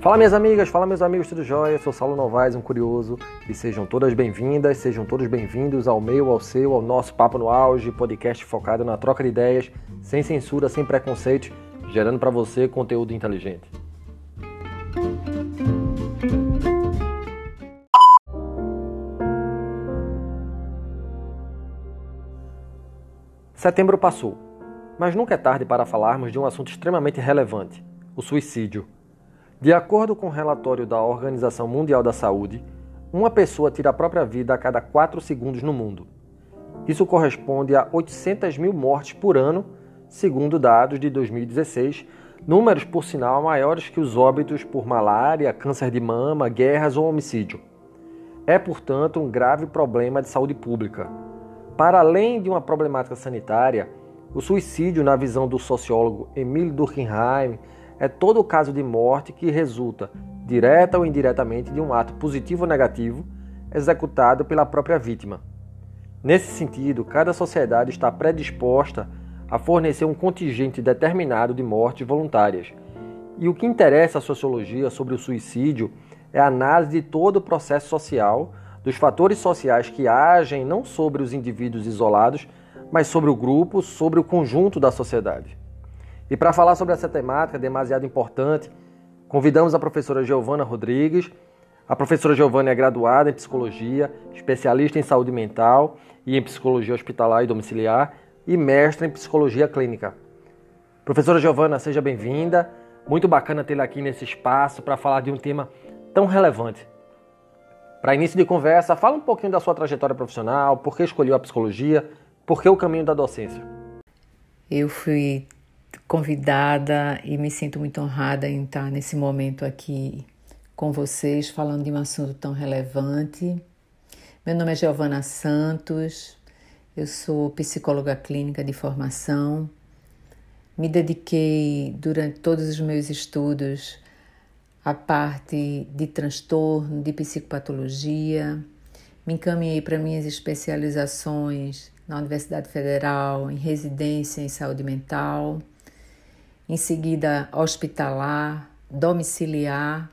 Fala minhas amigas, fala meus amigos, tudo jóia? Eu sou Saulo Novaes, um curioso, e sejam todas bem-vindas, sejam todos bem-vindos ao meu, ao seu, ao nosso Papo no Auge, podcast focado na troca de ideias, sem censura, sem preconceito, gerando para você conteúdo inteligente. Setembro passou, mas nunca é tarde para falarmos de um assunto extremamente relevante: o suicídio. De acordo com o um relatório da Organização Mundial da Saúde, uma pessoa tira a própria vida a cada 4 segundos no mundo. Isso corresponde a 800 mil mortes por ano, segundo dados de 2016, números, por sinal, maiores que os óbitos por malária, câncer de mama, guerras ou homicídio. É, portanto, um grave problema de saúde pública. Para além de uma problemática sanitária, o suicídio, na visão do sociólogo Emílio Durkheim, é todo o caso de morte que resulta, direta ou indiretamente, de um ato positivo ou negativo executado pela própria vítima. Nesse sentido, cada sociedade está predisposta a fornecer um contingente determinado de mortes voluntárias. E o que interessa à sociologia sobre o suicídio é a análise de todo o processo social, dos fatores sociais que agem não sobre os indivíduos isolados, mas sobre o grupo, sobre o conjunto da sociedade. E para falar sobre essa temática demasiado importante, convidamos a professora Giovana Rodrigues. A professora Giovana é graduada em psicologia, especialista em saúde mental e em psicologia hospitalar e domiciliar e mestre em psicologia clínica. Professora Giovana, seja bem-vinda. Muito bacana tê-la aqui nesse espaço para falar de um tema tão relevante. Para início de conversa, fala um pouquinho da sua trajetória profissional, por que escolheu a psicologia, por que o caminho da docência. Eu fui convidada e me sinto muito honrada em estar nesse momento aqui com vocês, falando de um assunto tão relevante. Meu nome é Giovana Santos, eu sou psicóloga clínica de formação. Me dediquei durante todos os meus estudos à parte de transtorno, de psicopatologia. Me encaminhei para minhas especializações na Universidade Federal, em residência em saúde mental em seguida hospitalar, domiciliar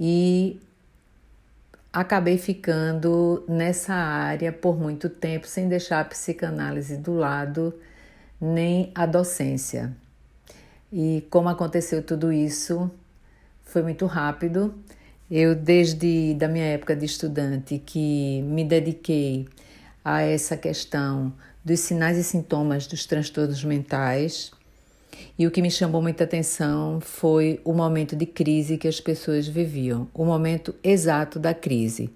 e acabei ficando nessa área por muito tempo sem deixar a psicanálise do lado nem a docência. E como aconteceu tudo isso, foi muito rápido. Eu desde da minha época de estudante que me dediquei a essa questão dos sinais e sintomas dos transtornos mentais e o que me chamou muita atenção foi o momento de crise que as pessoas viviam, o momento exato da crise.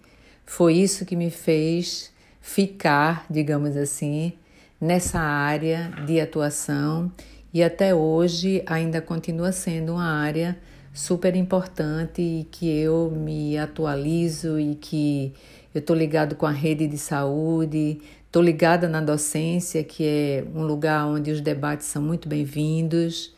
Foi isso que me fez ficar, digamos assim, nessa área de atuação e até hoje ainda continua sendo uma área super importante e que eu me atualizo e que eu estou ligado com a rede de saúde, estou ligada na docência, que é um lugar onde os debates são muito bem-vindos.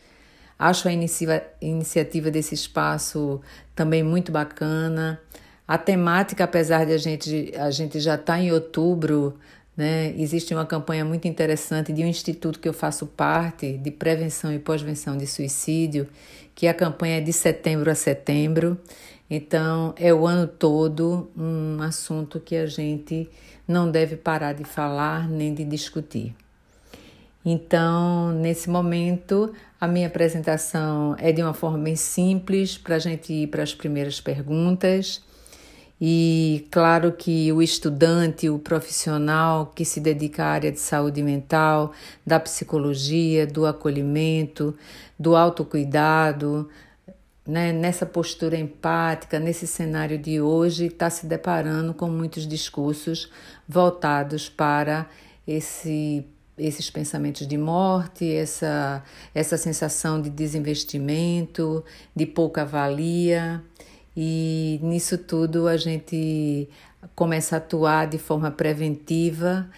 Acho a inicia iniciativa desse espaço também muito bacana. A temática, apesar de a gente, a gente já estar tá em outubro, né, existe uma campanha muito interessante de um instituto que eu faço parte, de prevenção e pós-venção de suicídio, que a campanha é de setembro a setembro. Então, é o ano todo um assunto que a gente não deve parar de falar nem de discutir. Então, nesse momento, a minha apresentação é de uma forma bem simples para a gente ir para as primeiras perguntas. E claro que o estudante, o profissional que se dedica à área de saúde mental, da psicologia, do acolhimento, do autocuidado, né, nessa postura empática, nesse cenário de hoje, está se deparando com muitos discursos voltados para esse, esses pensamentos de morte, essa, essa sensação de desinvestimento, de pouca valia. E nisso tudo a gente começa a atuar de forma preventiva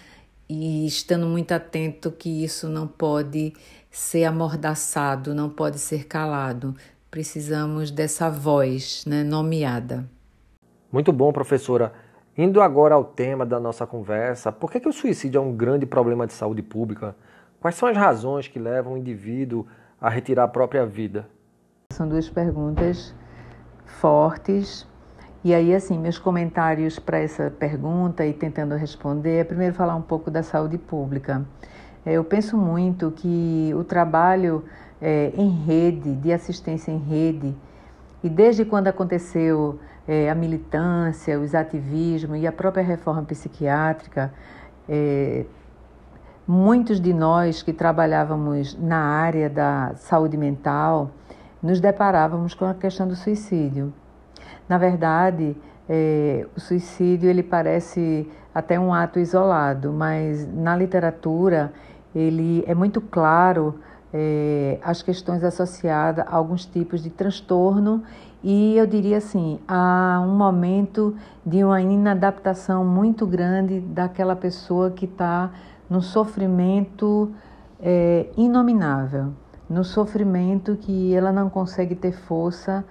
e estando muito atento que isso não pode ser amordaçado, não pode ser calado precisamos dessa voz né, nomeada. Muito bom, professora. Indo agora ao tema da nossa conversa, por que, que o suicídio é um grande problema de saúde pública? Quais são as razões que levam o indivíduo a retirar a própria vida? São duas perguntas fortes. E aí, assim, meus comentários para essa pergunta e tentando responder é primeiro falar um pouco da saúde pública. É, eu penso muito que o trabalho é, em rede, de assistência em rede, e desde quando aconteceu é, a militância, os ativismos e a própria reforma psiquiátrica, é, muitos de nós que trabalhávamos na área da saúde mental nos deparávamos com a questão do suicídio. Na verdade, é, o suicídio ele parece até um ato isolado, mas na literatura ele é muito claro é, as questões associadas a alguns tipos de transtorno. E eu diria assim, há um momento de uma inadaptação muito grande daquela pessoa que está no sofrimento é, inominável, no sofrimento que ela não consegue ter força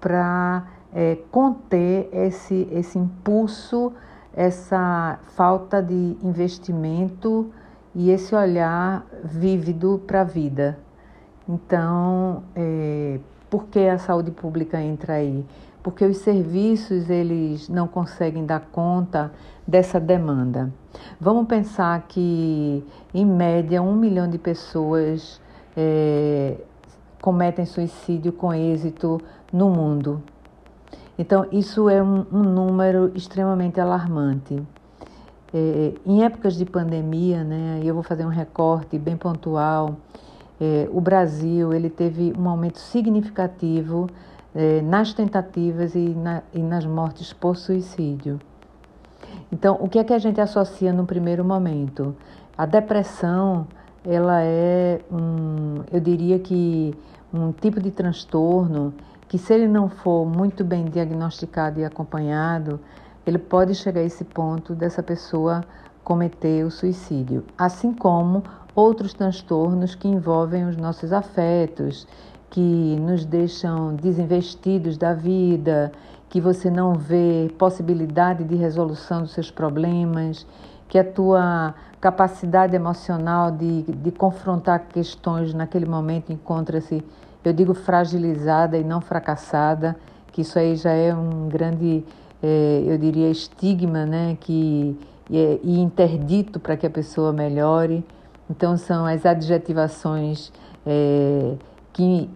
para é, conter esse, esse impulso, essa falta de investimento e esse olhar vívido para a vida. Então, é, por que a saúde pública entra aí? Porque os serviços eles não conseguem dar conta dessa demanda. Vamos pensar que, em média, um milhão de pessoas é, cometem suicídio com êxito no mundo. Então, isso é um, um número extremamente alarmante. É, em épocas de pandemia, né, eu vou fazer um recorte bem pontual, é, o Brasil ele teve um aumento significativo é, nas tentativas e, na, e nas mortes por suicídio. Então, o que é que a gente associa no primeiro momento? A depressão, ela é um, eu diria que um tipo de transtorno que se ele não for muito bem diagnosticado e acompanhado, ele pode chegar a esse ponto dessa pessoa cometer o suicídio, assim como outros transtornos que envolvem os nossos afetos, que nos deixam desinvestidos da vida, que você não vê possibilidade de resolução dos seus problemas, que a tua capacidade emocional de, de confrontar questões naquele momento encontra-se, eu digo, fragilizada e não fracassada, que isso aí já é um grande é, eu diria, estigma, né, que, e, e interdito para que a pessoa melhore. Então, são as adjetivações é, que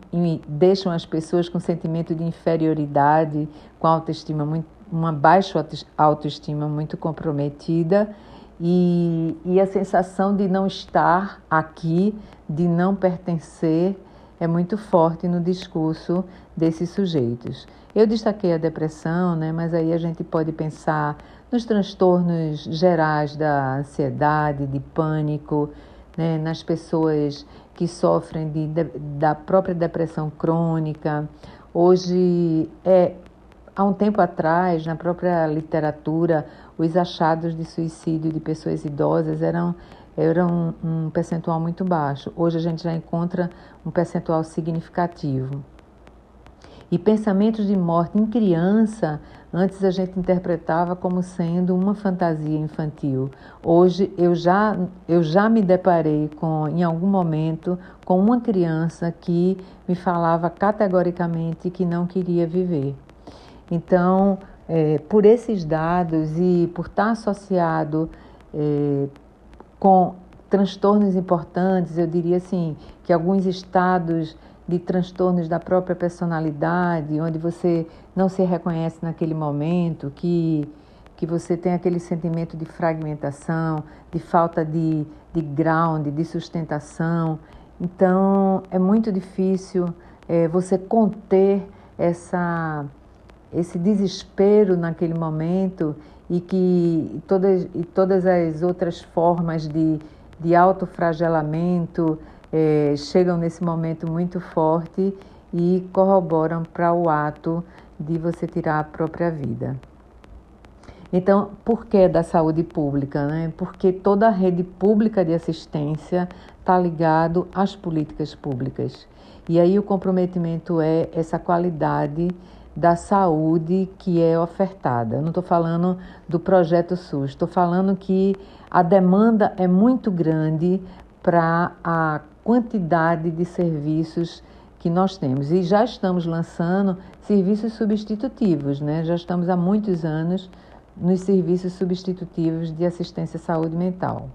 deixam as pessoas com sentimento de inferioridade, com autoestima muito, uma baixa autoestima muito comprometida e, e a sensação de não estar aqui, de não pertencer, é muito forte no discurso desses sujeitos. Eu destaquei a depressão, né, mas aí a gente pode pensar nos transtornos gerais da ansiedade, de pânico, né, nas pessoas que sofrem de, de, da própria depressão crônica. Hoje, é, há um tempo atrás, na própria literatura, os achados de suicídio de pessoas idosas eram, eram um, um percentual muito baixo. Hoje a gente já encontra um percentual significativo. E pensamentos de morte em criança, antes a gente interpretava como sendo uma fantasia infantil. Hoje eu já, eu já me deparei com, em algum momento com uma criança que me falava categoricamente que não queria viver. Então, é, por esses dados e por estar associado é, com transtornos importantes, eu diria assim, que alguns estados de transtornos da própria personalidade, onde você não se reconhece naquele momento, que, que você tem aquele sentimento de fragmentação, de falta de, de ground, de sustentação. Então, é muito difícil é, você conter essa, esse desespero naquele momento e que todas, e todas as outras formas de, de autofragelamento, é, chegam nesse momento muito forte e corroboram para o ato de você tirar a própria vida. Então, por que da saúde pública? Né? Porque toda a rede pública de assistência está ligado às políticas públicas. E aí o comprometimento é essa qualidade da saúde que é ofertada. Eu não estou falando do projeto SUS, estou falando que a demanda é muito grande para a quantidade de serviços que nós temos. E já estamos lançando serviços substitutivos, né? Já estamos há muitos anos nos serviços substitutivos de assistência à saúde mental.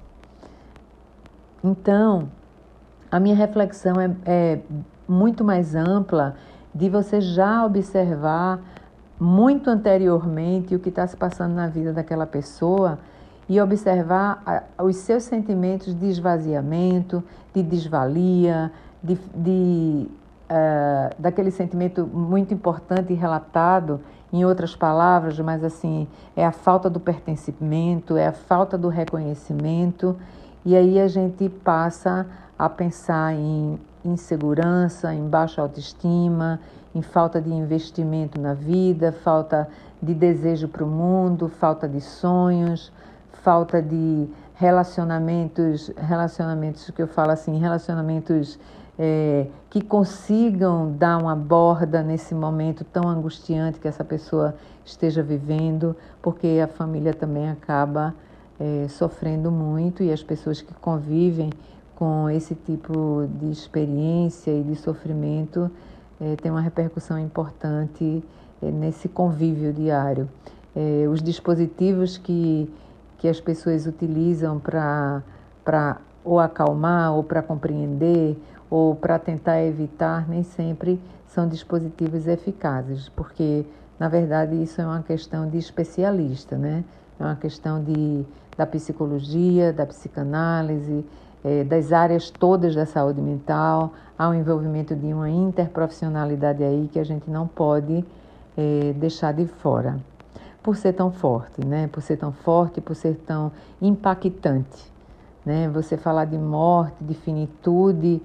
Então, a minha reflexão é, é muito mais ampla de você já observar muito anteriormente o que está se passando na vida daquela pessoa e observar os seus sentimentos de esvaziamento, de desvalia, de, de uh, daquele sentimento muito importante e relatado em outras palavras, mas assim, é a falta do pertencimento, é a falta do reconhecimento, e aí a gente passa a pensar em insegurança, em baixa autoestima, em falta de investimento na vida, falta de desejo para o mundo, falta de sonhos, falta de relacionamentos, relacionamentos que eu falo assim, relacionamentos é, que consigam dar uma borda nesse momento tão angustiante que essa pessoa esteja vivendo, porque a família também acaba é, sofrendo muito e as pessoas que convivem com esse tipo de experiência e de sofrimento é, tem uma repercussão importante é, nesse convívio diário. É, os dispositivos que, que as pessoas utilizam para ou acalmar ou para compreender ou para tentar evitar, nem sempre são dispositivos eficazes, porque na verdade isso é uma questão de especialista, né? É uma questão de, da psicologia, da psicanálise, é, das áreas todas da saúde mental, há um envolvimento de uma interprofissionalidade aí que a gente não pode é, deixar de fora. Por ser tão forte, né? Por ser tão forte, por ser tão impactante, né? Você falar de morte, de finitude,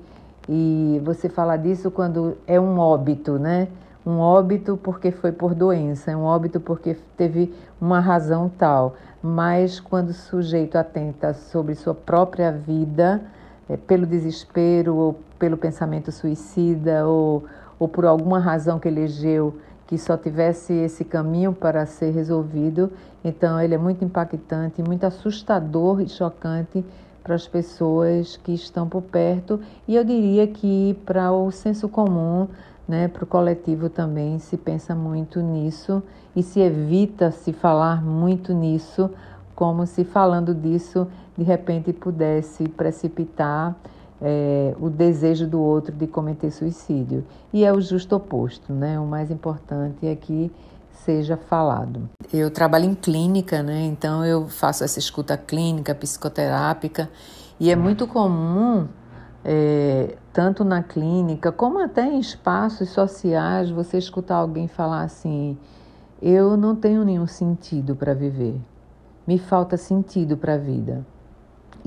e você fala disso quando é um óbito, né? Um óbito porque foi por doença, é um óbito porque teve uma razão tal. Mas quando o sujeito atenta sobre sua própria vida, é, pelo desespero ou pelo pensamento suicida ou, ou por alguma razão que elegeu que só tivesse esse caminho para ser resolvido, então ele é muito impactante, muito assustador e chocante para as pessoas que estão por perto. E eu diria que para o senso comum, né, para o coletivo também se pensa muito nisso e se evita se falar muito nisso, como se falando disso de repente pudesse precipitar é, o desejo do outro de cometer suicídio. E é o justo oposto, né? O mais importante é que seja falado. Eu trabalho em clínica, né? Então eu faço essa escuta clínica, psicoterápica, e é muito comum, é, tanto na clínica como até em espaços sociais, você escutar alguém falar assim: eu não tenho nenhum sentido para viver, me falta sentido para a vida.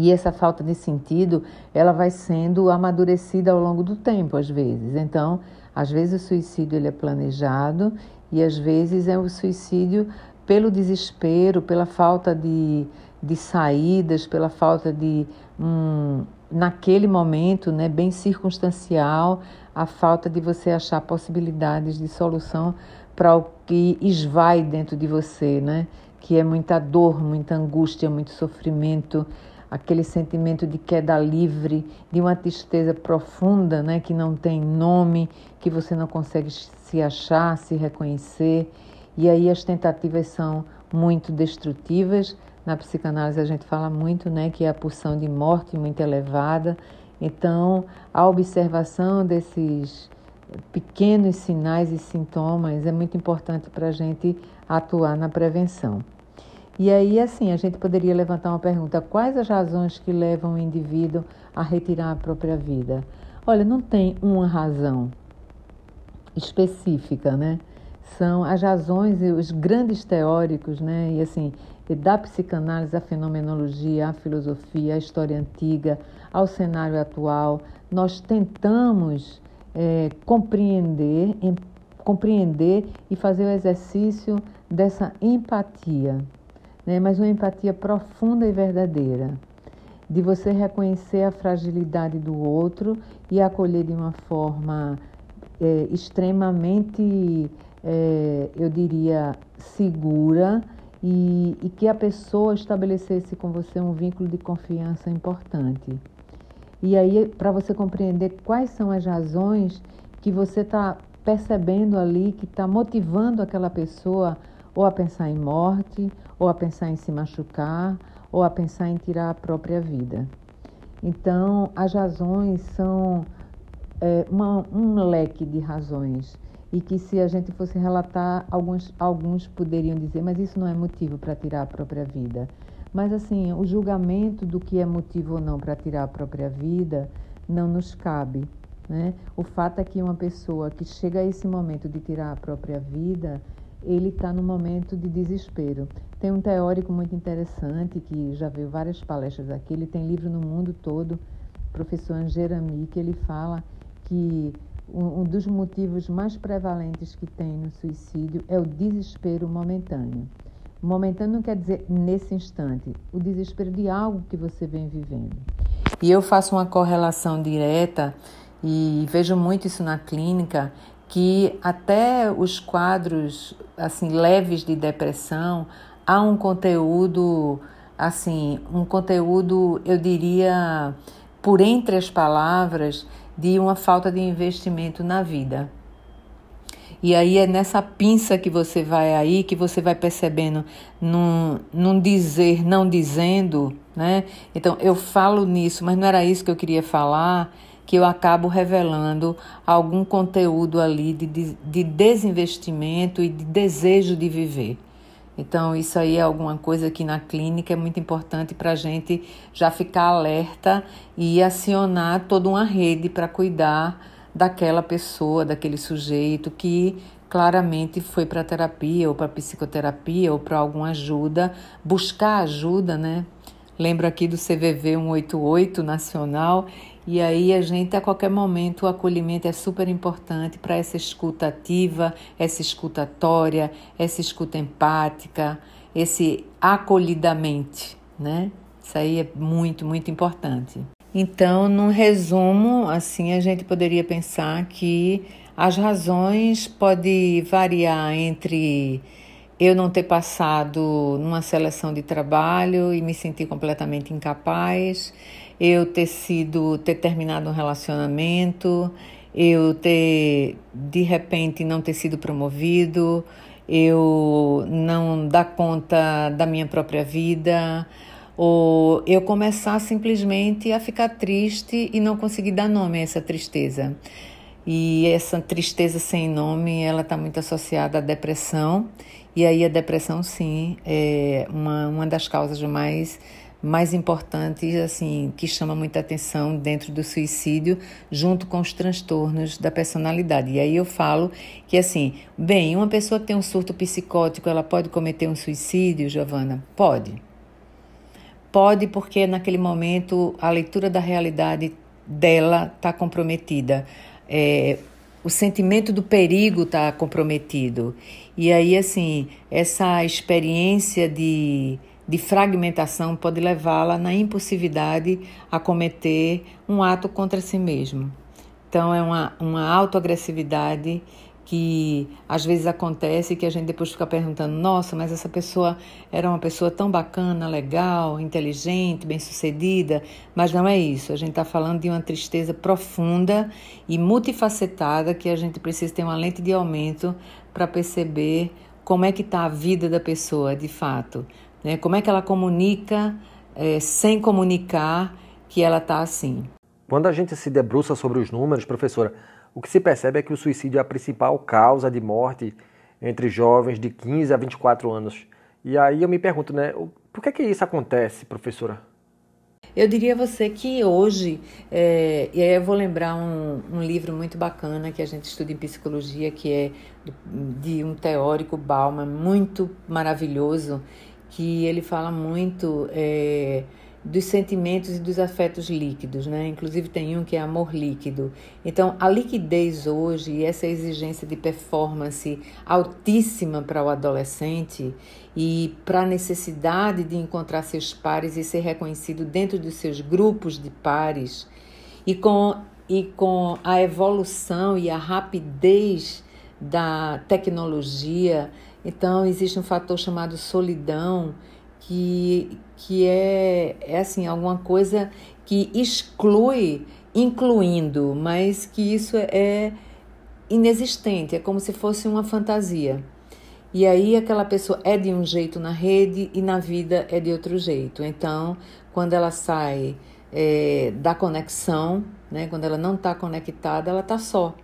E essa falta de sentido, ela vai sendo amadurecida ao longo do tempo, às vezes. Então, às vezes o suicídio ele é planejado e às vezes é o suicídio pelo desespero, pela falta de, de saídas, pela falta de, um, naquele momento, né, bem circunstancial, a falta de você achar possibilidades de solução para o que esvai dentro de você, né? Que é muita dor, muita angústia, muito sofrimento, aquele sentimento de queda livre, de uma tristeza profunda, né, que não tem nome, que você não consegue se achar, se reconhecer. E aí as tentativas são muito destrutivas. Na psicanálise a gente fala muito, né, que é a pulsão de morte muito elevada. Então, a observação desses pequenos sinais e sintomas é muito importante para a gente atuar na prevenção. E aí, assim, a gente poderia levantar uma pergunta: quais as razões que levam o indivíduo a retirar a própria vida? Olha, não tem uma razão específica, né? São as razões e os grandes teóricos, né? E assim, da psicanálise à fenomenologia, à filosofia, à história antiga, ao cenário atual, nós tentamos é, compreender, em, compreender e fazer o exercício dessa empatia, né? mas uma empatia profunda e verdadeira, de você reconhecer a fragilidade do outro e acolher de uma forma é, extremamente, é, eu diria, segura e, e que a pessoa estabelecesse com você um vínculo de confiança importante. E aí, para você compreender quais são as razões que você está percebendo ali que está motivando aquela pessoa ou a pensar em morte, ou a pensar em se machucar, ou a pensar em tirar a própria vida. Então, as razões são é, uma, um leque de razões e que se a gente fosse relatar, alguns, alguns poderiam dizer, mas isso não é motivo para tirar a própria vida. Mas assim, o julgamento do que é motivo ou não para tirar a própria vida não nos cabe. Né? O fato é que uma pessoa que chega a esse momento de tirar a própria vida, ele está no momento de desespero. Tem um teórico muito interessante que já veio várias palestras aqui, ele tem livro no mundo todo, professor Angerami, que ele fala que um dos motivos mais prevalentes que tem no suicídio é o desespero momentâneo. Momentâneo não quer dizer nesse instante, o desespero de algo que você vem vivendo. E eu faço uma correlação direta e vejo muito isso na clínica, que até os quadros assim leves de depressão há um conteúdo assim, um conteúdo, eu diria, por entre as palavras, de uma falta de investimento na vida. E aí é nessa pinça que você vai aí, que você vai percebendo num, num dizer, não dizendo, né? Então eu falo nisso, mas não era isso que eu queria falar, que eu acabo revelando algum conteúdo ali de, de, de desinvestimento e de desejo de viver. Então, isso aí é alguma coisa que na clínica é muito importante para a gente já ficar alerta e acionar toda uma rede para cuidar daquela pessoa, daquele sujeito que claramente foi para terapia ou para psicoterapia ou para alguma ajuda, buscar ajuda, né? Lembro aqui do CVV 188 nacional e aí a gente, a qualquer momento, o acolhimento é super importante para essa escuta ativa, essa escutatória, essa escuta empática, esse acolhidamente, né? Isso aí é muito, muito importante. Então, num resumo, assim, a gente poderia pensar que as razões podem variar entre eu não ter passado numa seleção de trabalho e me sentir completamente incapaz, eu ter sido, ter terminado um relacionamento, eu ter de repente não ter sido promovido, eu não dar conta da minha própria vida, ou eu começar simplesmente a ficar triste e não conseguir dar nome a essa tristeza. E essa tristeza sem nome, ela está muito associada à depressão. E aí a depressão, sim, é uma, uma das causas mais mais importantes, assim, que chama muita atenção dentro do suicídio, junto com os transtornos da personalidade. E aí eu falo que, assim, bem, uma pessoa que tem um surto psicótico, ela pode cometer um suicídio, Giovana? Pode. Pode, porque naquele momento a leitura da realidade dela está comprometida. É, o sentimento do perigo está comprometido. E aí, assim, essa experiência de de fragmentação pode levá-la na impulsividade a cometer um ato contra si mesmo. Então, é uma, uma autoagressividade que às vezes acontece que a gente depois fica perguntando: nossa, mas essa pessoa era uma pessoa tão bacana, legal, inteligente, bem-sucedida. Mas não é isso. A gente está falando de uma tristeza profunda e multifacetada que a gente precisa ter uma lente de aumento para perceber como é que está a vida da pessoa de fato. Né? Como é que ela comunica é, sem comunicar que ela está assim? Quando a gente se debruça sobre os números, professora, o que se percebe é que o suicídio é a principal causa de morte entre jovens de 15 a 24 anos. E aí eu me pergunto, né, por que, que isso acontece, professora? Eu diria a você que hoje, é, e aí eu vou lembrar um, um, livro muito bacana que a gente estuda em psicologia, que é de um teórico Bauman, muito maravilhoso, que ele fala muito é, dos sentimentos e dos afetos líquidos, né? Inclusive tem um que é amor líquido. Então, a liquidez hoje e essa exigência de performance altíssima para o adolescente e para a necessidade de encontrar seus pares e ser reconhecido dentro dos seus grupos de pares e com e com a evolução e a rapidez da tecnologia, então, existe um fator chamado solidão, que, que é, é assim, alguma coisa que exclui, incluindo, mas que isso é, inexistente, é como se fosse uma fantasia. E aí aquela pessoa é de um jeito na rede e na vida é de outro jeito. Então, quando ela sai é, da conexão, né, quando ela não está conectada, ela está só.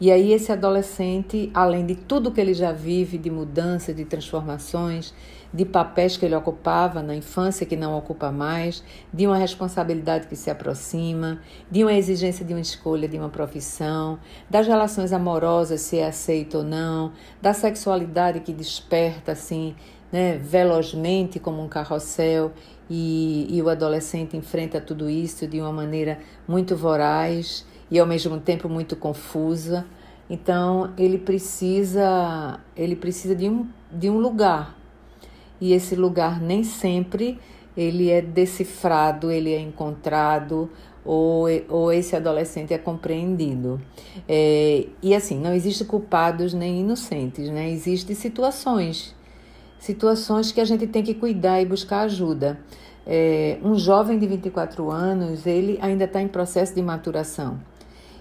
E aí esse adolescente, além de tudo que ele já vive de mudança, de transformações, de papéis que ele ocupava na infância que não ocupa mais, de uma responsabilidade que se aproxima, de uma exigência de uma escolha de uma profissão, das relações amorosas, se é aceito ou não, da sexualidade que desperta assim, né, velozmente como um carrossel e, e o adolescente enfrenta tudo isso de uma maneira muito voraz e ao mesmo tempo muito confusa. Então ele precisa ele precisa de um, de um lugar e esse lugar nem sempre ele é decifrado, ele é encontrado ou, ou esse adolescente é compreendido. É, e assim, não existe culpados nem inocentes, né? Existem situações, situações que a gente tem que cuidar e buscar ajuda. É, um jovem de 24 anos, ele ainda está em processo de maturação.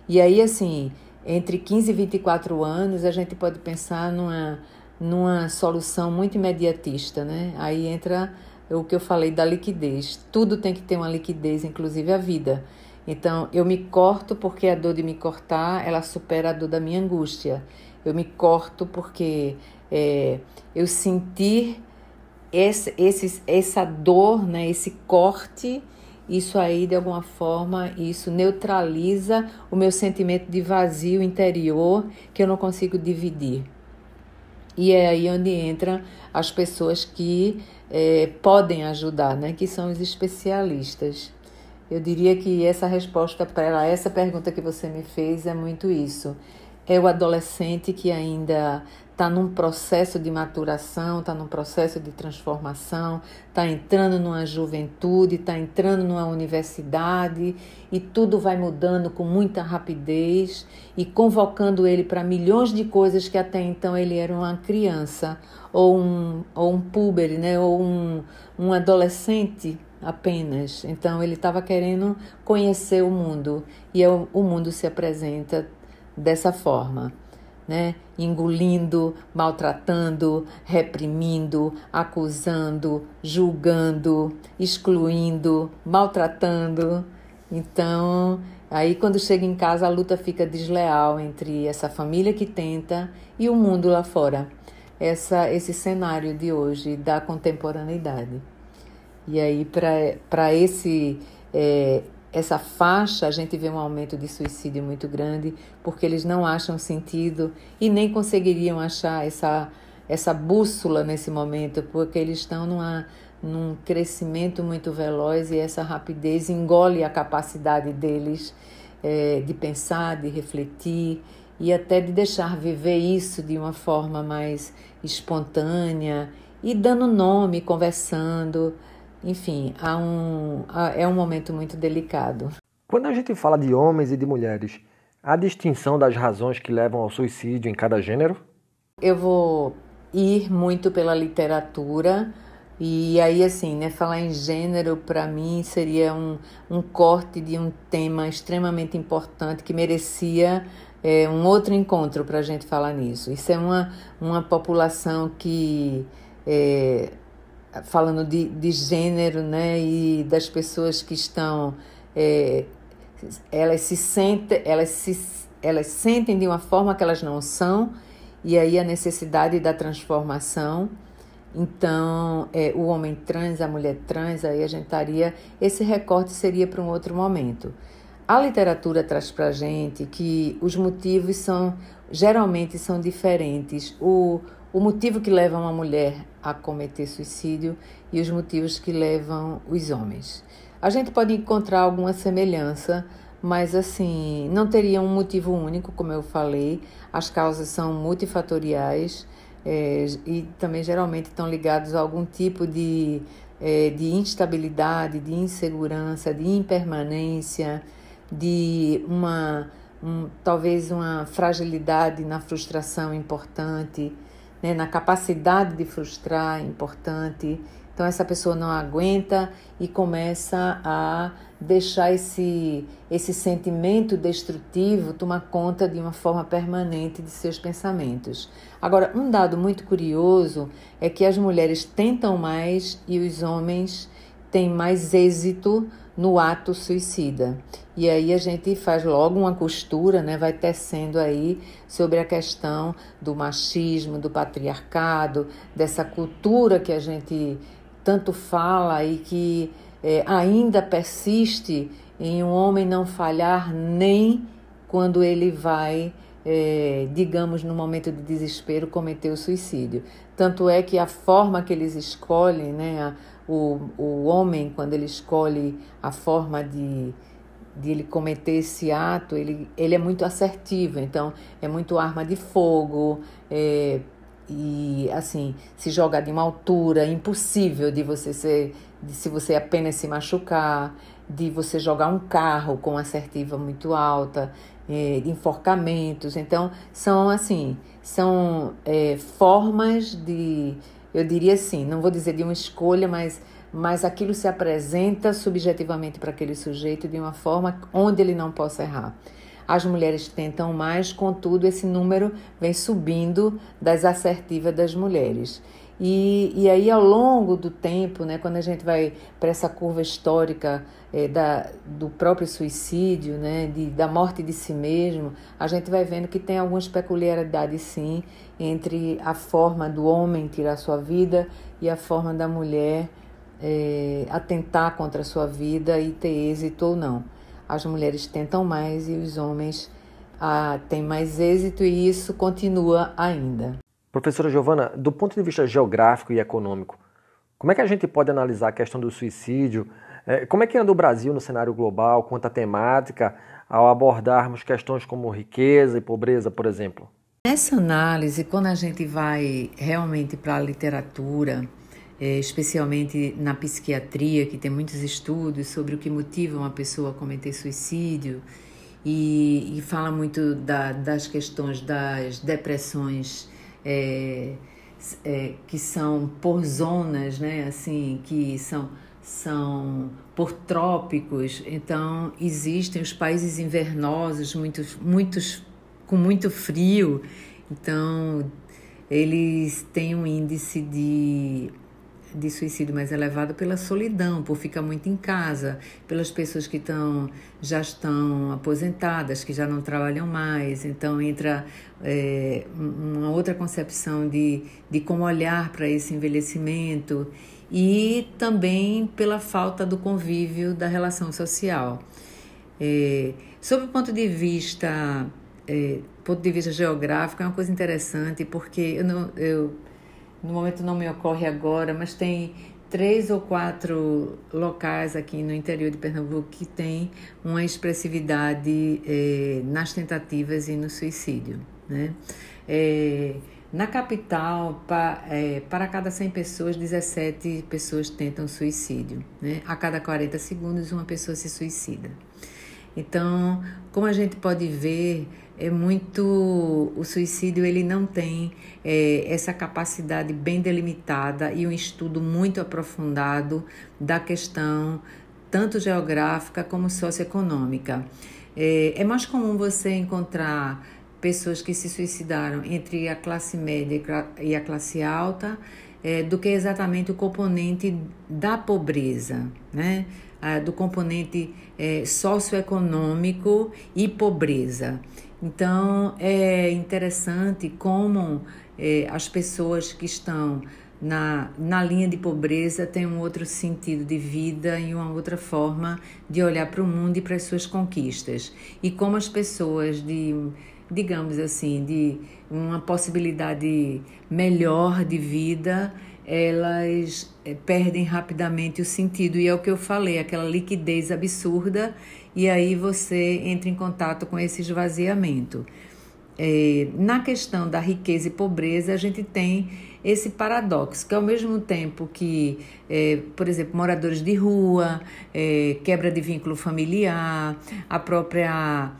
E aí, assim, entre 15 e 24 anos, a gente pode pensar numa numa solução muito imediatista, né? Aí entra o que eu falei da liquidez. Tudo tem que ter uma liquidez, inclusive a vida. Então, eu me corto porque a dor de me cortar, ela supera a dor da minha angústia. Eu me corto porque é, eu sentir esse, esse, essa dor, né, esse corte, isso aí, de alguma forma, isso neutraliza o meu sentimento de vazio interior que eu não consigo dividir. E é aí onde entram as pessoas que é, podem ajudar, né? que são os especialistas. Eu diria que essa resposta para essa pergunta que você me fez é muito isso. É o adolescente que ainda está num processo de maturação, está num processo de transformação, está entrando numa juventude, está entrando numa universidade e tudo vai mudando com muita rapidez e convocando ele para milhões de coisas que até então ele era uma criança ou um, ou um puber, né? ou um, um adolescente apenas. Então ele estava querendo conhecer o mundo e o, o mundo se apresenta dessa forma né? engolindo, maltratando, reprimindo, acusando, julgando, excluindo, maltratando. Então, aí quando chega em casa a luta fica desleal entre essa família que tenta e o mundo lá fora. Essa, esse cenário de hoje da contemporaneidade. E aí, para esse é, essa faixa, a gente vê um aumento de suicídio muito grande, porque eles não acham sentido e nem conseguiriam achar essa, essa bússola nesse momento, porque eles estão numa, num crescimento muito veloz e essa rapidez engole a capacidade deles é, de pensar, de refletir e até de deixar viver isso de uma forma mais espontânea e dando nome, conversando. Enfim, há um, há, é um momento muito delicado. Quando a gente fala de homens e de mulheres, há distinção das razões que levam ao suicídio em cada gênero? Eu vou ir muito pela literatura. E aí, assim, né, falar em gênero para mim seria um, um corte de um tema extremamente importante que merecia é, um outro encontro para a gente falar nisso. Isso é uma, uma população que é, falando de, de gênero, né, e das pessoas que estão, é, elas se sentem, elas se, elas sentem de uma forma que elas não são, e aí a necessidade da transformação. Então, é, o homem trans, a mulher trans, aí a gente estaria, esse recorte seria para um outro momento. A literatura traz para a gente que os motivos são, geralmente são diferentes. O, o motivo que leva uma mulher a cometer suicídio e os motivos que levam os homens. A gente pode encontrar alguma semelhança, mas assim, não teria um motivo único, como eu falei. As causas são multifatoriais é, e também geralmente estão ligados a algum tipo de, é, de instabilidade, de insegurança, de impermanência, de uma um, talvez uma fragilidade na frustração importante né, na capacidade de frustrar importante. Então essa pessoa não aguenta e começa a deixar esse, esse sentimento destrutivo tomar conta de uma forma permanente de seus pensamentos. Agora, um dado muito curioso é que as mulheres tentam mais e os homens têm mais êxito no ato suicida. E aí a gente faz logo uma costura, né, vai tecendo aí sobre a questão do machismo, do patriarcado, dessa cultura que a gente tanto fala e que é, ainda persiste em um homem não falhar nem quando ele vai, é, digamos, no momento de desespero, cometer o suicídio. Tanto é que a forma que eles escolhem, né, a, o, o homem, quando ele escolhe a forma de, de ele cometer esse ato, ele, ele é muito assertivo, então é muito arma de fogo, é, e assim, se jogar de uma altura impossível de você ser de se você apenas se machucar, de você jogar um carro com assertiva muito alta, é, enforcamentos. Então, são assim, são é, formas de, eu diria assim, não vou dizer de uma escolha, mas, mas aquilo se apresenta subjetivamente para aquele sujeito de uma forma onde ele não possa errar. As mulheres tentam mais, contudo, esse número vem subindo das assertivas das mulheres. E, e aí, ao longo do tempo, né, quando a gente vai para essa curva histórica é, da, do próprio suicídio, né, de, da morte de si mesmo, a gente vai vendo que tem algumas peculiaridades, sim, entre a forma do homem tirar sua vida e a forma da mulher é, atentar contra a sua vida e ter êxito ou não. As mulheres tentam mais e os homens ah, têm mais êxito, e isso continua ainda. Professora Giovana, do ponto de vista geográfico e econômico, como é que a gente pode analisar a questão do suicídio? É, como é que anda o Brasil no cenário global quanto à temática, ao abordarmos questões como riqueza e pobreza, por exemplo? Nessa análise, quando a gente vai realmente para a literatura, é, especialmente na psiquiatria, que tem muitos estudos sobre o que motiva uma pessoa a cometer suicídio, e, e fala muito da, das questões das depressões é, é, que são por zonas, né? Assim, que são são por trópicos. Então existem os países invernosos, muitos, muitos com muito frio. Então eles têm um índice de de suicídio mais elevado pela solidão, por ficar muito em casa, pelas pessoas que estão já estão aposentadas, que já não trabalham mais. Então entra é, uma outra concepção de, de como olhar para esse envelhecimento e também pela falta do convívio da relação social. É, sob o ponto de vista é, ponto de vista geográfico é uma coisa interessante porque eu, não, eu no momento não me ocorre agora, mas tem três ou quatro locais aqui no interior de Pernambuco que tem uma expressividade eh, nas tentativas e no suicídio. Né? É, na capital, pa, é, para cada 100 pessoas, 17 pessoas tentam suicídio. Né? A cada 40 segundos, uma pessoa se suicida. Então, como a gente pode ver, é muito o suicídio ele não tem é, essa capacidade bem delimitada e um estudo muito aprofundado da questão tanto geográfica como socioeconômica. É, é mais comum você encontrar pessoas que se suicidaram entre a classe média e a classe alta é, do que exatamente o componente da pobreza, né? Ah, do componente é, socioeconômico e pobreza. Então é interessante como é, as pessoas que estão na, na linha de pobreza têm um outro sentido de vida e uma outra forma de olhar para o mundo e para as suas conquistas. E como as pessoas de, digamos assim, de uma possibilidade melhor de vida, elas é, perdem rapidamente o sentido. E é o que eu falei, aquela liquidez absurda e aí você entra em contato com esse esvaziamento. É, na questão da riqueza e pobreza, a gente tem esse paradoxo, que ao mesmo tempo que, é, por exemplo, moradores de rua, é, quebra de vínculo familiar, a própria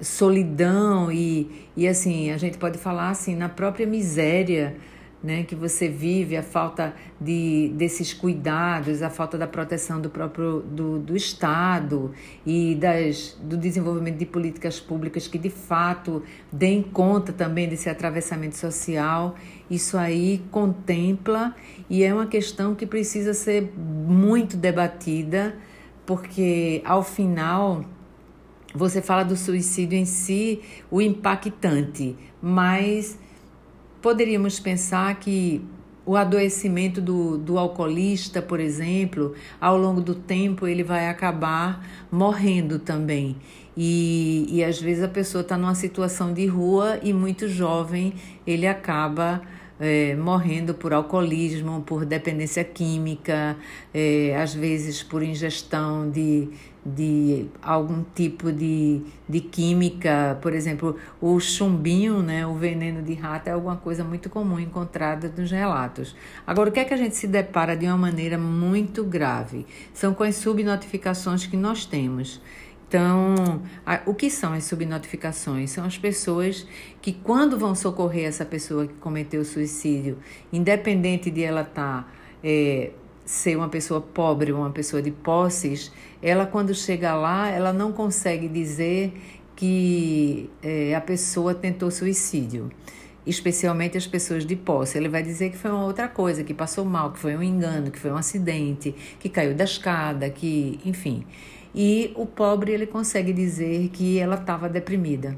solidão e, e assim, a gente pode falar assim, na própria miséria né, que você vive, a falta de, desses cuidados, a falta da proteção do próprio do, do Estado e das, do desenvolvimento de políticas públicas que de fato deem conta também desse atravessamento social, isso aí contempla e é uma questão que precisa ser muito debatida, porque ao final você fala do suicídio em si, o impactante, mas poderíamos pensar que o adoecimento do, do alcoolista, por exemplo, ao longo do tempo ele vai acabar morrendo também. E, e às vezes a pessoa está numa situação de rua e muito jovem ele acaba é, morrendo por alcoolismo, por dependência química, é, às vezes por ingestão de, de algum tipo de, de química, por exemplo, o chumbinho, né, o veneno de rato é alguma coisa muito comum encontrada nos relatos. Agora, o que é que a gente se depara de uma maneira muito grave? São com as subnotificações que nós temos. Então, a, o que são as subnotificações? São as pessoas que, quando vão socorrer essa pessoa que cometeu suicídio, independente de ela estar tá, é, ser uma pessoa pobre uma pessoa de posses, ela quando chega lá, ela não consegue dizer que é, a pessoa tentou suicídio, especialmente as pessoas de posse. Ele vai dizer que foi uma outra coisa, que passou mal, que foi um engano, que foi um acidente, que caiu da escada, que, enfim. E o pobre ele consegue dizer que ela estava deprimida,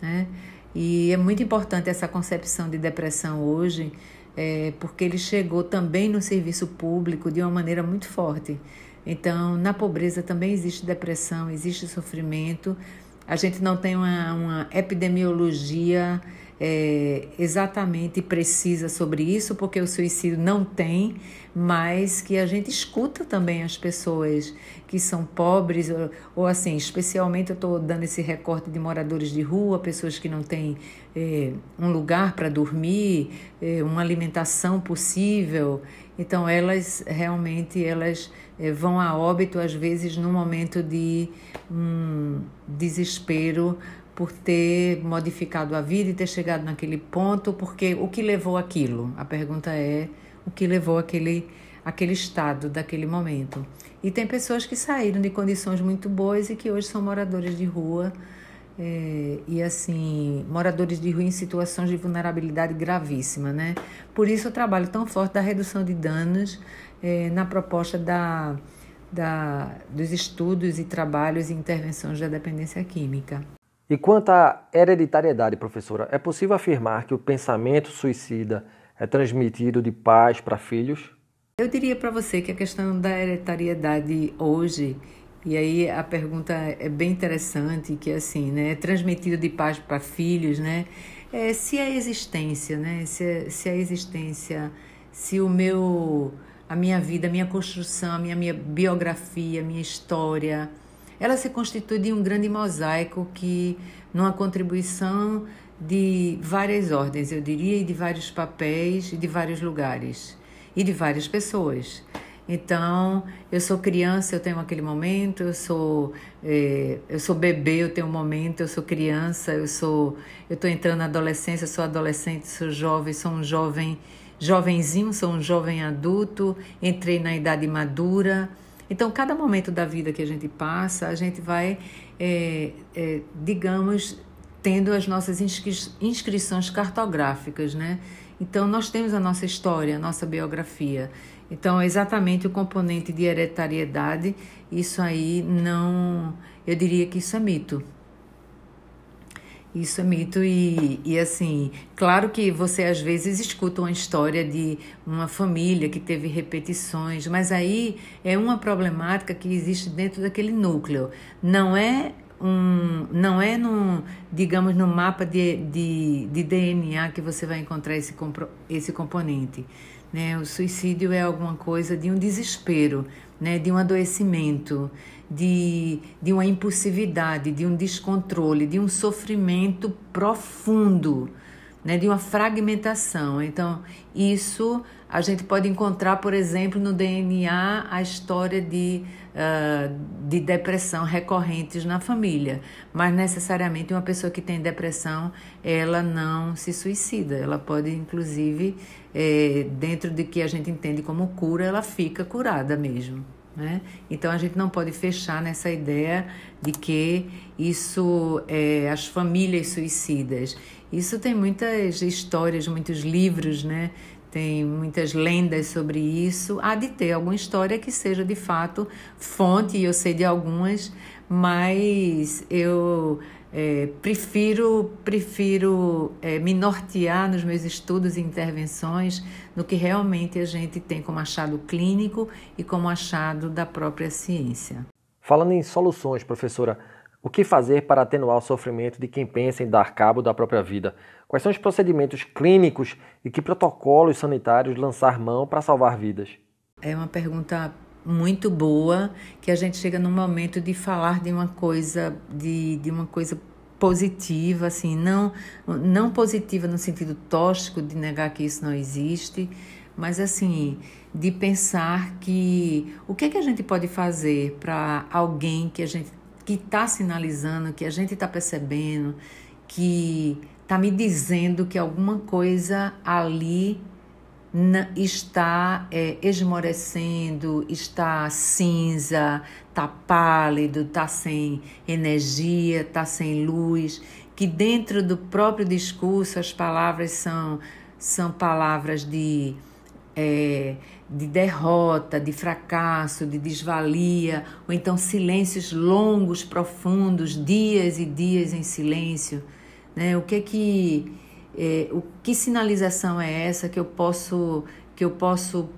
né? E é muito importante essa concepção de depressão hoje, é, porque ele chegou também no serviço público de uma maneira muito forte. Então, na pobreza também existe depressão, existe sofrimento. A gente não tem uma, uma epidemiologia é, exatamente precisa sobre isso, porque o suicídio não tem, mas que a gente escuta também as pessoas que são pobres, ou, ou assim, especialmente eu estou dando esse recorte de moradores de rua, pessoas que não têm é, um lugar para dormir, é, uma alimentação possível. Então, elas realmente elas é, vão a óbito, às vezes, num momento de um desespero por ter modificado a vida e ter chegado naquele ponto, porque o que levou aquilo? A pergunta é o que levou aquele aquele estado daquele momento. E tem pessoas que saíram de condições muito boas e que hoje são moradores de rua é, e assim moradores de rua em situações de vulnerabilidade gravíssima, né? Por isso o trabalho tão forte da redução de danos é, na proposta da, da, dos estudos e trabalhos e intervenções da dependência química. E quanto à hereditariedade, professora, é possível afirmar que o pensamento suicida é transmitido de pais para filhos? Eu diria para você que a questão da hereditariedade hoje, e aí a pergunta é bem interessante, que é assim, né, é transmitido de pais para filhos, né? É, se a existência, né, se, se a existência, se o meu, a minha vida, a minha construção, a minha, minha biografia, a minha história, ela se constitui de um grande mosaico que, numa contribuição de várias ordens, eu diria, e de vários papéis, e de vários lugares, e de várias pessoas. Então, eu sou criança, eu tenho aquele momento, eu sou, é, eu sou bebê, eu tenho um momento, eu sou criança, eu sou, eu estou entrando na adolescência, sou adolescente, sou jovem, sou um jovem, jovenzinho, sou um jovem adulto, entrei na idade madura, então, cada momento da vida que a gente passa, a gente vai, é, é, digamos, tendo as nossas inscri inscrições cartográficas, né? Então, nós temos a nossa história, a nossa biografia. Então, exatamente o componente de hereditariedade, isso aí não. Eu diria que isso é mito. Isso é mito e, e assim, claro que você às vezes escuta uma história de uma família que teve repetições, mas aí é uma problemática que existe dentro daquele núcleo. Não é um, não é no, digamos, no mapa de, de, de DNA que você vai encontrar esse, esse componente. Né? O suicídio é alguma coisa de um desespero, né? de um adoecimento, de, de uma impulsividade, de um descontrole, de um sofrimento profundo. né, de uma fragmentação. Então, isso a gente pode encontrar, por exemplo, no DNA a história de, uh, de depressão recorrentes na família. Mas necessariamente uma pessoa que tem depressão, ela não se suicida. Ela pode, inclusive, é, dentro de que a gente entende como cura, ela fica curada mesmo. Né? Então a gente não pode fechar nessa ideia de que isso é as famílias suicidas. Isso tem muitas histórias, muitos livros, né? Tem muitas lendas sobre isso. Há de ter alguma história que seja de fato fonte, eu sei de algumas, mas eu é, prefiro prefiro é, me nortear nos meus estudos e intervenções no que realmente a gente tem como achado clínico e como achado da própria ciência. Falando em soluções, professora, o que fazer para atenuar o sofrimento de quem pensa em dar cabo da própria vida? Quais são os procedimentos clínicos e que protocolos sanitários lançar mão para salvar vidas? É uma pergunta muito boa que a gente chega num momento de falar de uma coisa de, de uma coisa positiva assim não não positiva no sentido tóxico de negar que isso não existe mas assim de pensar que o que é que a gente pode fazer para alguém que a gente que está sinalizando que a gente está percebendo que está me dizendo que alguma coisa ali está é, esmorecendo, está cinza, está pálido, está sem energia, está sem luz, que dentro do próprio discurso as palavras são, são palavras de, é, de derrota, de fracasso, de desvalia, ou então silêncios longos, profundos, dias e dias em silêncio. Né? O que que é, o que sinalização é essa que eu posso que eu posso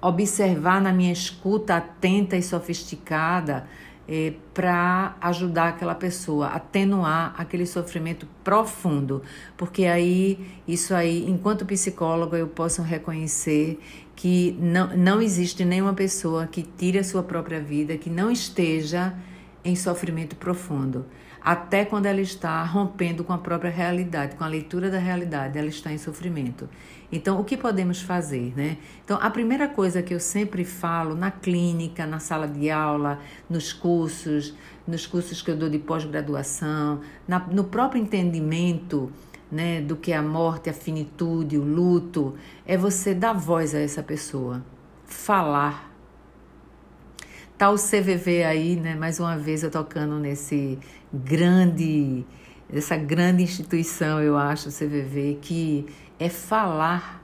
observar na minha escuta atenta e sofisticada é, para ajudar aquela pessoa atenuar aquele sofrimento profundo, porque aí isso aí, enquanto psicóloga, eu posso reconhecer que não, não existe nenhuma pessoa que tire a sua própria vida que não esteja em sofrimento profundo até quando ela está rompendo com a própria realidade, com a leitura da realidade, ela está em sofrimento. Então, o que podemos fazer, né? Então, a primeira coisa que eu sempre falo na clínica, na sala de aula, nos cursos, nos cursos que eu dou de pós-graduação, no próprio entendimento né, do que é a morte, a finitude, o luto, é você dar voz a essa pessoa, falar. Tá o CVV aí, né? Mais uma vez eu tocando nesse grande, essa grande instituição, eu acho, o CVV, que é falar.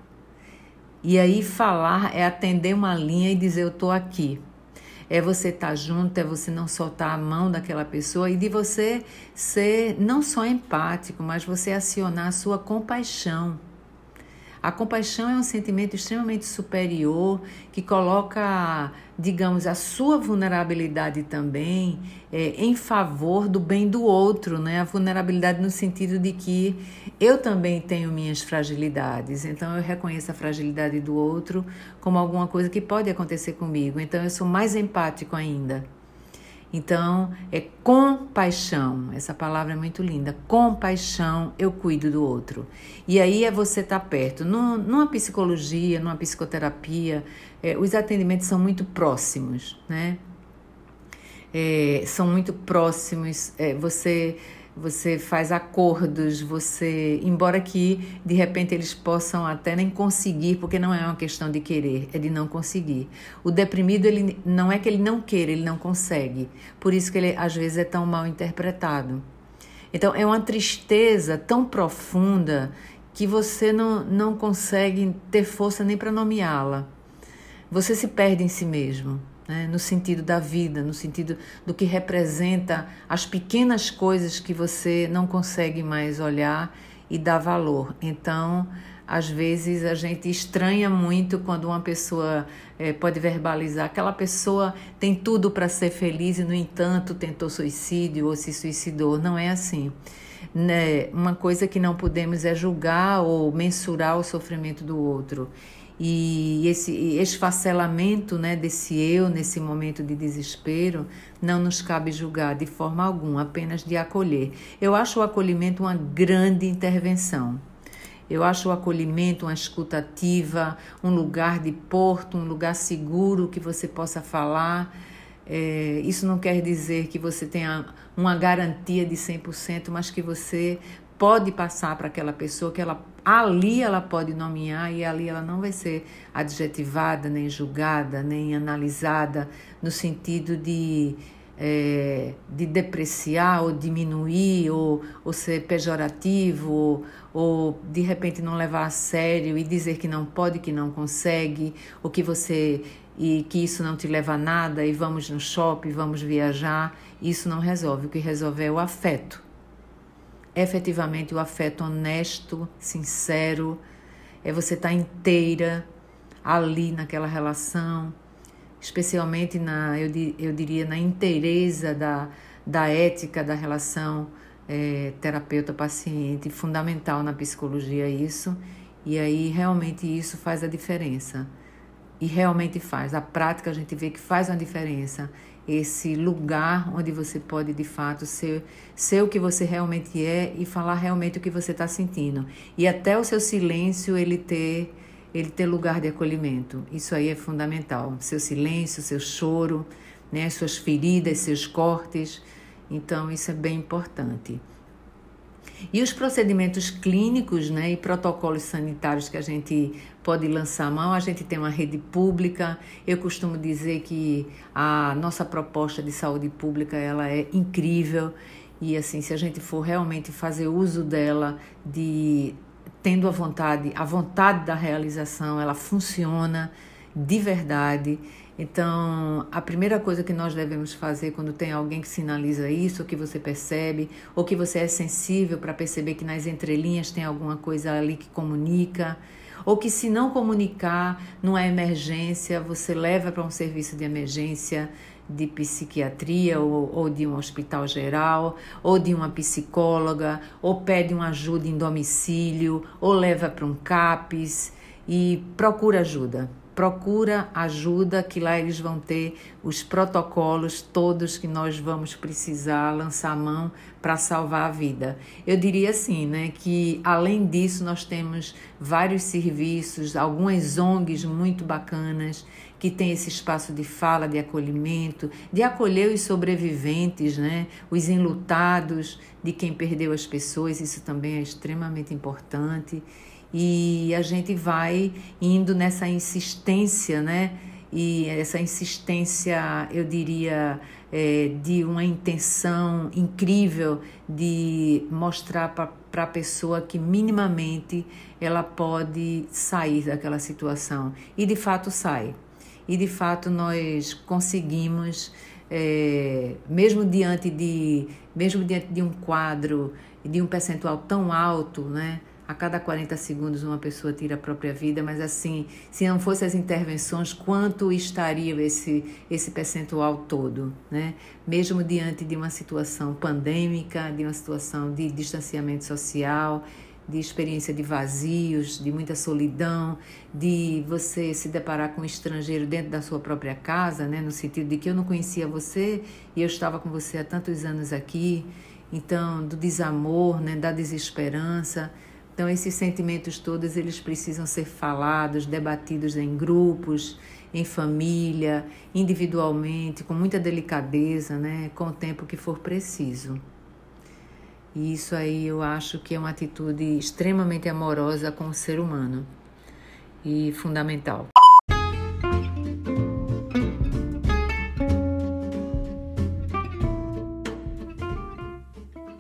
E aí falar é atender uma linha e dizer eu estou aqui. É você estar tá junto, é você não soltar a mão daquela pessoa e de você ser não só empático, mas você acionar a sua compaixão a compaixão é um sentimento extremamente superior que coloca, digamos, a sua vulnerabilidade também é, em favor do bem do outro, né? A vulnerabilidade no sentido de que eu também tenho minhas fragilidades, então eu reconheço a fragilidade do outro como alguma coisa que pode acontecer comigo, então eu sou mais empático ainda. Então, é compaixão. Essa palavra é muito linda. Compaixão, eu cuido do outro. E aí é você estar tá perto. No, numa psicologia, numa psicoterapia, é, os atendimentos são muito próximos, né? É, são muito próximos. É, você você faz acordos, você, embora que de repente eles possam até nem conseguir, porque não é uma questão de querer, é de não conseguir. O deprimido ele não é que ele não queira, ele não consegue. Por isso que ele às vezes é tão mal interpretado. Então é uma tristeza tão profunda que você não, não consegue ter força nem para nomeá-la. Você se perde em si mesmo né? no sentido da vida, no sentido do que representa as pequenas coisas que você não consegue mais olhar e dar valor. Então, às vezes a gente estranha muito quando uma pessoa é, pode verbalizar aquela pessoa tem tudo para ser feliz e no entanto tentou suicídio ou se suicidou. Não é assim. Né? Uma coisa que não podemos é julgar ou mensurar o sofrimento do outro. E esse esfacelamento né, desse eu nesse momento de desespero não nos cabe julgar de forma alguma, apenas de acolher. Eu acho o acolhimento uma grande intervenção. Eu acho o acolhimento, uma escuta ativa, um lugar de porto, um lugar seguro que você possa falar. É, isso não quer dizer que você tenha uma garantia de 100%, mas que você pode passar para aquela pessoa que ela ali ela pode nomear e ali ela não vai ser adjetivada, nem julgada, nem analisada no sentido de é, de depreciar ou diminuir ou, ou ser pejorativo ou, ou de repente não levar a sério e dizer que não pode, que não consegue, ou que você e que isso não te leva a nada e vamos no shopping, vamos viajar, isso não resolve. O que resolve é o afeto. Efetivamente o afeto honesto, sincero, é você estar tá inteira ali naquela relação, especialmente na, eu, eu diria, na inteireza da, da ética da relação é, terapeuta-paciente, fundamental na psicologia isso, e aí realmente isso faz a diferença. E realmente faz. A prática a gente vê que faz uma diferença. Esse lugar onde você pode de fato ser, ser o que você realmente é e falar realmente o que você está sentindo. E até o seu silêncio ele ter ele ter lugar de acolhimento. Isso aí é fundamental. Seu silêncio, seu choro, né, suas feridas, seus cortes. Então, isso é bem importante. E os procedimentos clínicos né, e protocolos sanitários que a gente pode lançar mão, a gente tem uma rede pública. Eu costumo dizer que a nossa proposta de saúde pública ela é incrível. E assim, se a gente for realmente fazer uso dela de tendo a vontade, a vontade da realização, ela funciona de verdade. Então, a primeira coisa que nós devemos fazer quando tem alguém que sinaliza isso, ou que você percebe, ou que você é sensível para perceber que nas entrelinhas tem alguma coisa ali que comunica, ou que se não comunicar numa emergência, você leva para um serviço de emergência de psiquiatria ou, ou, de um hospital geral, ou de uma psicóloga, ou pede uma ajuda em domicílio, ou leva para um CAPES e procura ajuda procura ajuda, que lá eles vão ter os protocolos todos que nós vamos precisar lançar mão para salvar a vida. Eu diria assim, né, que além disso nós temos vários serviços, algumas ONGs muito bacanas que tem esse espaço de fala, de acolhimento, de acolher os sobreviventes, né, os enlutados de quem perdeu as pessoas, isso também é extremamente importante e a gente vai indo nessa insistência, né? E essa insistência, eu diria, é, de uma intenção incrível de mostrar para a pessoa que minimamente ela pode sair daquela situação. E de fato sai. E de fato nós conseguimos, é, mesmo diante de, mesmo diante de um quadro de um percentual tão alto, né? A cada 40 segundos uma pessoa tira a própria vida, mas assim, se não fossem as intervenções, quanto estaria esse, esse percentual todo, né? Mesmo diante de uma situação pandêmica, de uma situação de distanciamento social, de experiência de vazios, de muita solidão, de você se deparar com um estrangeiro dentro da sua própria casa, né? No sentido de que eu não conhecia você e eu estava com você há tantos anos aqui, então do desamor, né? Da desesperança então esses sentimentos todos eles precisam ser falados, debatidos em grupos, em família, individualmente, com muita delicadeza, né, com o tempo que for preciso. E isso aí eu acho que é uma atitude extremamente amorosa com o ser humano e fundamental.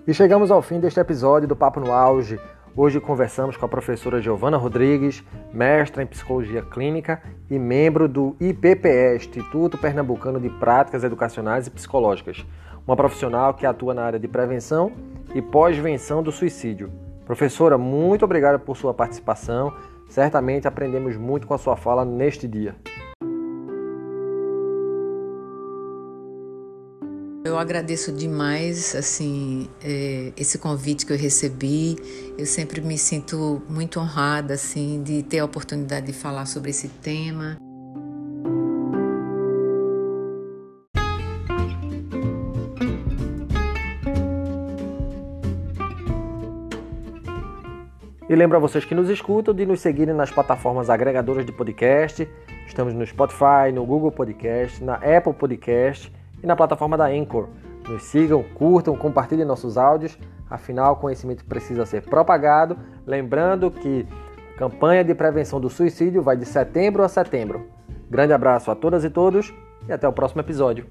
E chegamos ao fim deste episódio do Papo no Auge. Hoje conversamos com a professora Giovana Rodrigues, mestra em Psicologia Clínica e membro do IPPE, Instituto Pernambucano de Práticas Educacionais e Psicológicas, uma profissional que atua na área de prevenção e pós-venção do suicídio. Professora, muito obrigada por sua participação. Certamente aprendemos muito com a sua fala neste dia. Eu agradeço demais assim é, esse convite que eu recebi. Eu sempre me sinto muito honrada assim de ter a oportunidade de falar sobre esse tema. E lembro a vocês que nos escutam de nos seguirem nas plataformas agregadoras de podcast. Estamos no Spotify, no Google Podcast, na Apple Podcast e na plataforma da Anchor. Nos sigam, curtam, compartilhem nossos áudios. Afinal, o conhecimento precisa ser propagado. Lembrando que a campanha de prevenção do suicídio vai de setembro a setembro. Grande abraço a todas e todos e até o próximo episódio.